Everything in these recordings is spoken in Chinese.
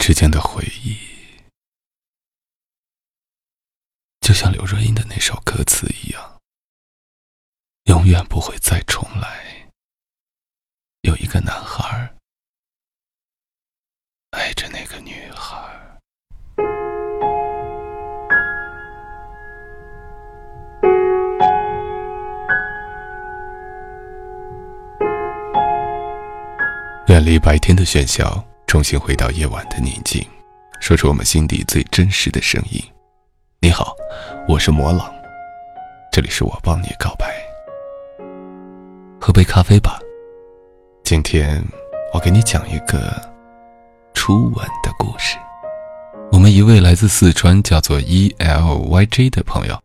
之间的回忆，就像刘若英的那首歌词一样，永远不会再重来。有一个男孩爱着那个女孩。远离白天的喧嚣。重新回到夜晚的宁静，说出我们心底最真实的声音。你好，我是魔朗，这里是我帮你告白。喝杯咖啡吧。今天我给你讲一个初吻的故事。我们一位来自四川叫做 E L Y J 的朋友，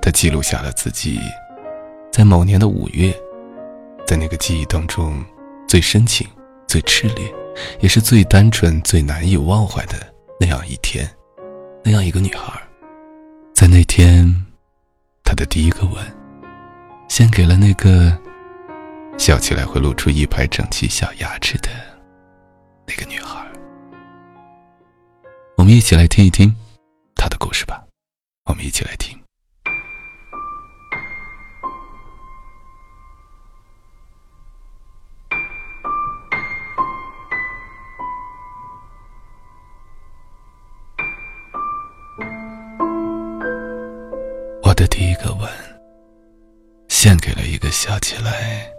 他记录下了自己在某年的五月，在那个记忆当中最深情、最炽烈。也是最单纯、最难以忘怀的那样一天，那样一个女孩，在那天，她的第一个吻，献给了那个笑起来会露出一排整齐小牙齿的那个女孩。我们一起来听一听她的故事吧。我们一起来听。笑起来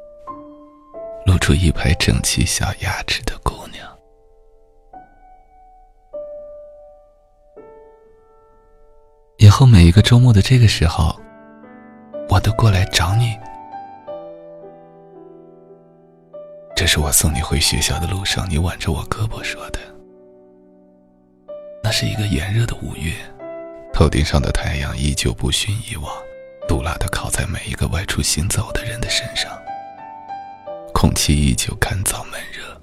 露出一排整齐小牙齿的姑娘。以后每一个周末的这个时候，我都过来找你。这是我送你回学校的路上，你挽着我胳膊说的。那是一个炎热的五月。头顶上的太阳依旧不逊以往，毒辣的烤在每一个外出行走的人的身上。空气依旧干燥闷热，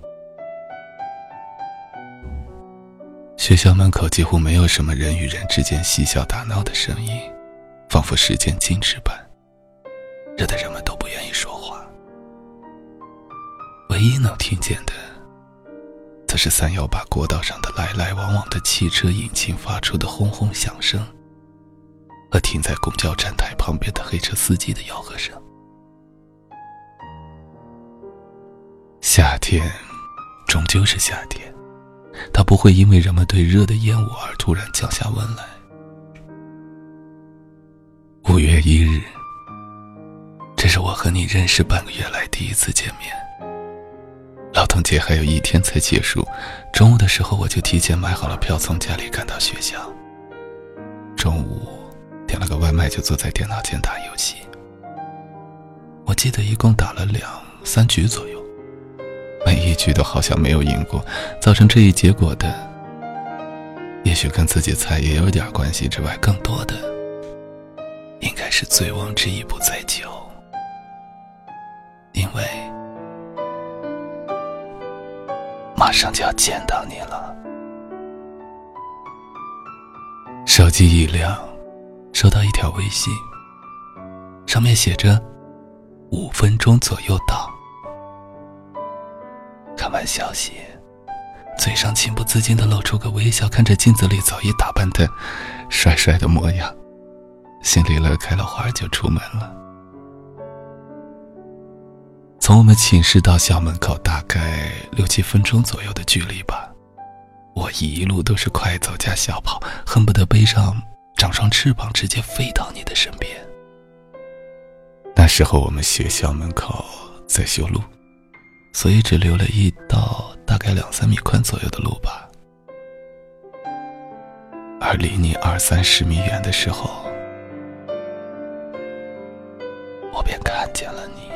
学校门口几乎没有什么人与人之间嬉笑打闹的声音，仿佛时间静止般，热得人们都不愿意说话。唯一能听见的。则是三幺八国道上的来来往往的汽车引擎发出的轰轰响声，和停在公交站台旁边的黑车司机的吆喝声。夏天，终究是夏天，它不会因为人们对热的厌恶而突然降下温来。五月一日，这是我和你认识半个月来第一次见面。劳动节还有一天才结束，中午的时候我就提前买好了票，从家里赶到学校。中午点了个外卖，就坐在电脑前打游戏。我记得一共打了两三局左右，每一局都好像没有赢过。造成这一结果的，也许跟自己菜也有点关系，之外更多的，应该是醉翁之意不在酒，因为。马上就要见到你了。手机一亮，收到一条微信，上面写着“五分钟左右到”。看完消息，嘴上情不自禁的露出个微笑，看着镜子里早已打扮的帅帅的模样，心里乐开了花，就出门了。从我们寝室到校门口大概六七分钟左右的距离吧，我一路都是快走加小跑，恨不得背上长双翅膀，直接飞到你的身边。那时候我们学校门口在修路，所以只留了一道大概两三米宽左右的路吧。而离你二三十米远的时候，我便看见了你。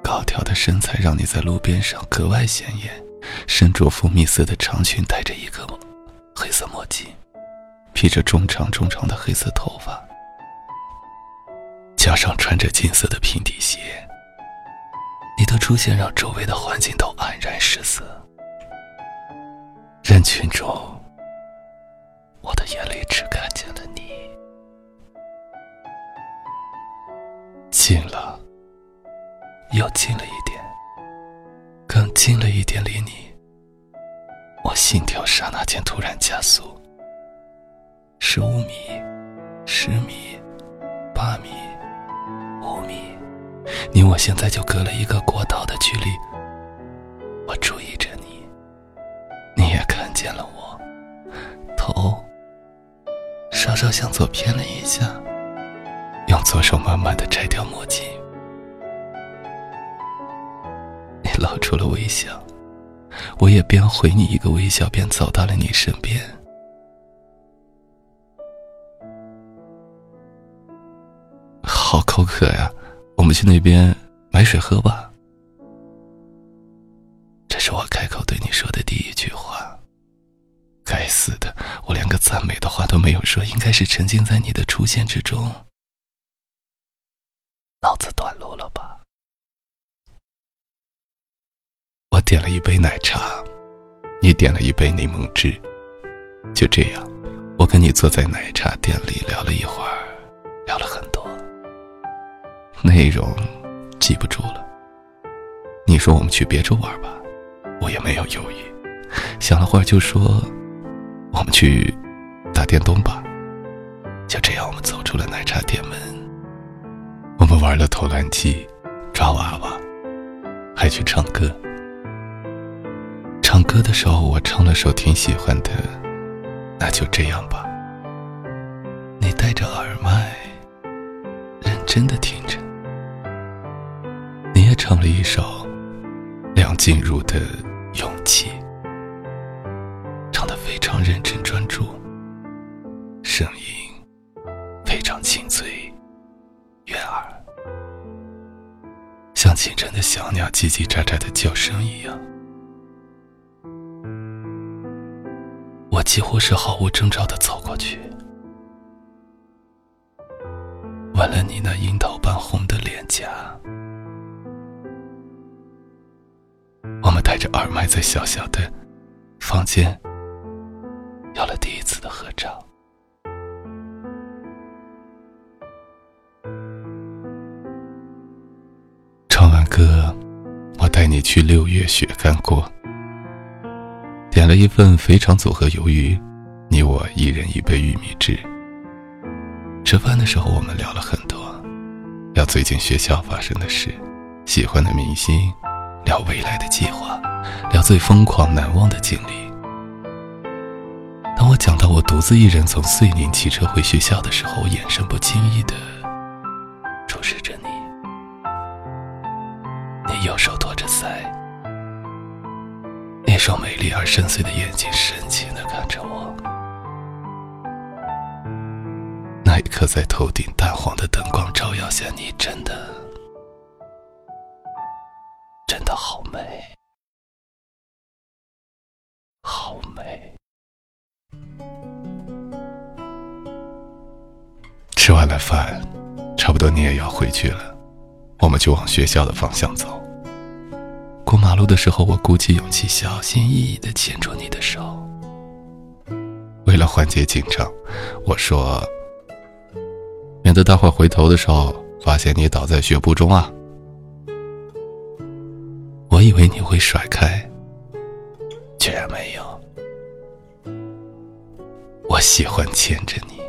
高挑的身材让你在路边上格外显眼，身着蜂蜜色的长裙，戴着一个色墨镜，披着中长中长的黑色头发，脚上穿着金色的平底鞋。你的出现让周围的环境都黯然失色。人群中，我的眼里只看见了你。近了。又近了一点，更。近了一点离你，我心跳刹那间突然加速。十五米，十米，八米，五米，你我现在就隔了一个过道的距离。我注意着你，你也看见了我，头稍稍向左偏了一下，用左手慢慢的摘掉墨镜。你露出了微笑，我也边回你一个微笑，边走到了你身边。好口渴呀，我们去那边买水喝吧。这是我开口对你说的第一句话。该死的，我连个赞美的话都没有说，应该是沉浸在你的出现之中。脑子短路了吧？点了一杯奶茶，你点了一杯柠檬汁。就这样，我跟你坐在奶茶店里聊了一会儿，聊了很多，内容记不住了。你说我们去别处玩吧，我也没有犹豫，想了会儿就说我们去打电动吧。就这样，我们走出了奶茶店门。我们玩了投篮机、抓娃娃，还去唱歌。唱歌的时候，我唱了首挺喜欢的，那就这样吧。你戴着耳麦，认真的听着。你也唱了一首梁静茹的《勇气》，唱的非常认真专注，声音非常清脆悦耳，像清晨的小鸟叽叽喳喳的叫声一样。几乎是毫无征兆的走过去，吻了你那樱桃般红的脸颊。我们戴着耳麦，在小小的房间有了第一次的合照。唱完歌，我带你去六月雪干锅。点了一份肥肠组合鱿鱼，你我一人一杯玉米汁。吃饭的时候，我们聊了很多，聊最近学校发生的事，喜欢的明星，聊未来的计划，聊最疯狂难忘的经历。当我讲到我独自一人从遂宁骑车回学校的时候，我眼神不经意的注视着你，你右手托着腮。双美丽而深邃的眼睛深情的看着我，那一刻在头顶淡黄的灯光照耀下，你真的真的好美，好美。吃完了饭，差不多你也要回去了，我们就往学校的方向走。过马路的时候，我鼓起勇气，小心翼翼地牵住你的手。为了缓解紧张，我说：“免得待会回头的时候发现你倒在血泊中啊！”我以为你会甩开，居然没有。我喜欢牵着你，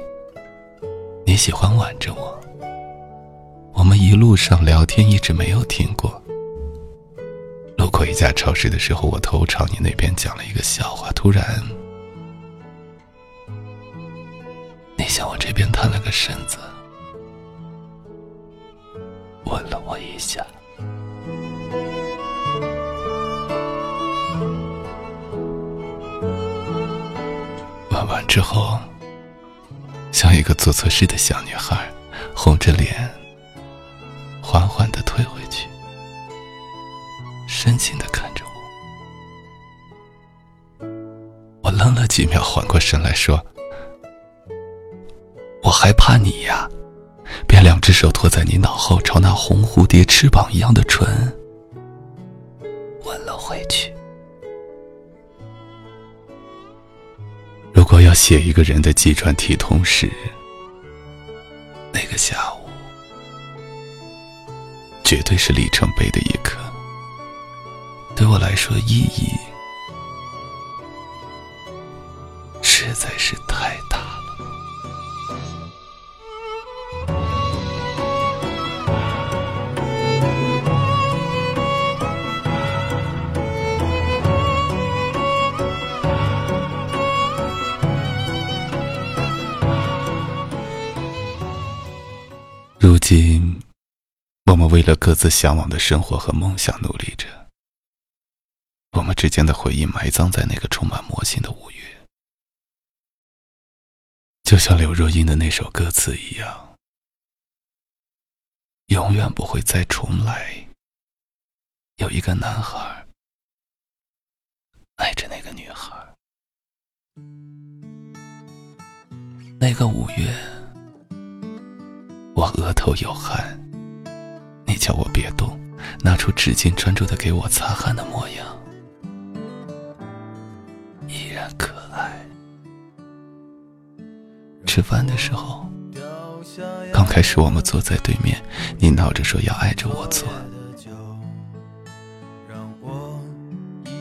你喜欢挽着我。我们一路上聊天一直没有停过。回家超市的时候，我头朝你那边讲了一个笑话。突然，你向我这边探了个身子，吻了我一下。吻完之后，像一个做错事的小女孩，红着脸，缓缓的退回去。深情的看着我，我愣了几秒，缓过神来说：“我害怕你呀，便两只手托在你脑后，朝那红蝴蝶翅膀一样的唇吻了回去。如果要写一个人的纪传体通史，那个下午绝对是里程碑的一刻。”对我来说意义实在是太大了。如今，我们为了各自向往的生活和梦想努力着。我们之间的回忆埋葬在那个充满魔性的五月，就像刘若英的那首歌词一样，永远不会再重来。有一个男孩爱着那个女孩，那个五月，我额头有汗，你叫我别动，拿出纸巾专注的给我擦汗的模样。吃饭的时候，刚开始我们坐在对面，你闹着说要挨着我坐。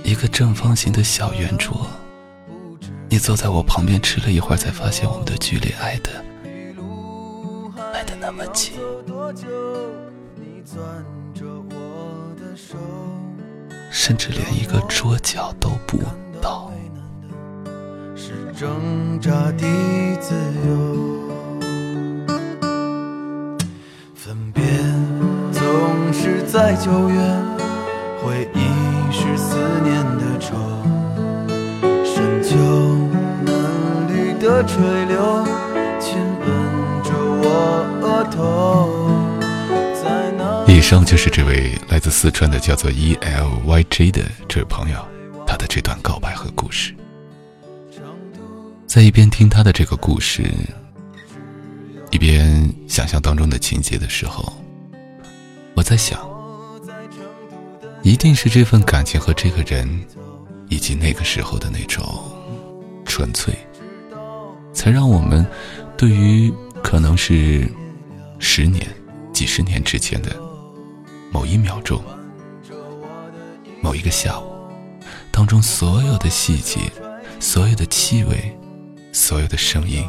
一个正方形的小圆桌，你坐在我旁边吃了一会儿，才发现我们的距离挨得挨得那么近，甚至连一个桌角都不到。挣扎的自由，分别总是在九月，回忆是思念的愁，深秋嫩绿的垂柳，亲吻着我额头。以上就是这位来自四川的叫做 E L Y J 的这位朋友，他的这段告白和故事。在一边听他的这个故事，一边想象当中的情节的时候，我在想，一定是这份感情和这个人，以及那个时候的那种纯粹，才让我们对于可能是十年、几十年之前的某一秒钟、某一个下午当中所有的细节、所有的气味。所有的声音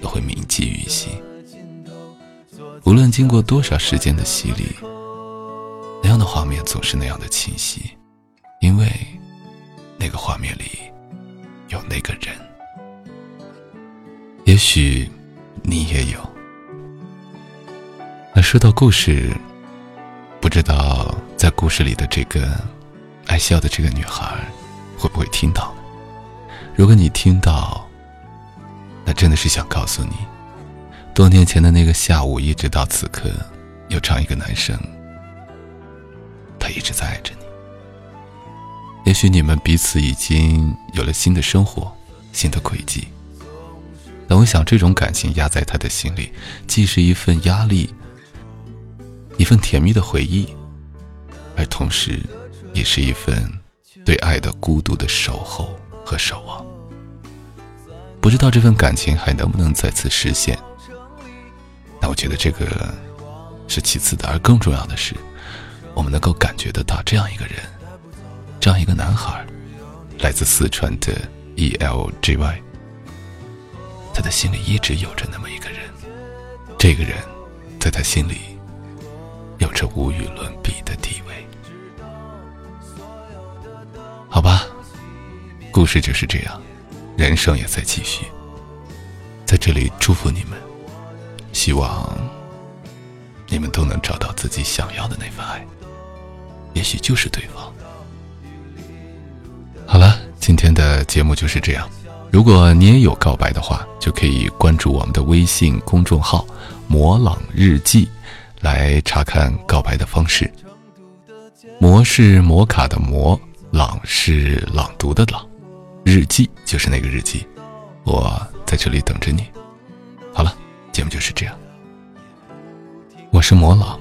都会铭记于心，无论经过多少时间的洗礼，那样的画面总是那样的清晰，因为那个画面里有那个人。也许你也有。那说到故事，不知道在故事里的这个爱笑的这个女孩会不会听到？如果你听到，那真的是想告诉你，多年前的那个下午，一直到此刻，有这样一个男生，他一直在爱着你。也许你们彼此已经有了新的生活、新的轨迹，但我想，这种感情压在他的心里，既是一份压力，一份甜蜜的回忆，而同时，也是一份对爱的孤独的守候和守望。不知道这份感情还能不能再次实现？那我觉得这个是其次的，而更重要的是，我们能够感觉得到这样一个人，这样一个男孩，来自四川的 E L J Y，他的心里一直有着那么一个人，这个人在他心里有着无与伦比的地位。好吧，故事就是这样。人生也在继续，在这里祝福你们，希望你们都能找到自己想要的那份爱，也许就是对方。好了，今天的节目就是这样。如果你也有告白的话，就可以关注我们的微信公众号“魔朗日记”，来查看告白的方式。魔是摩卡的魔，朗是朗读的朗。日记就是那个日记，我在这里等着你。好了，节目就是这样。我是魔老，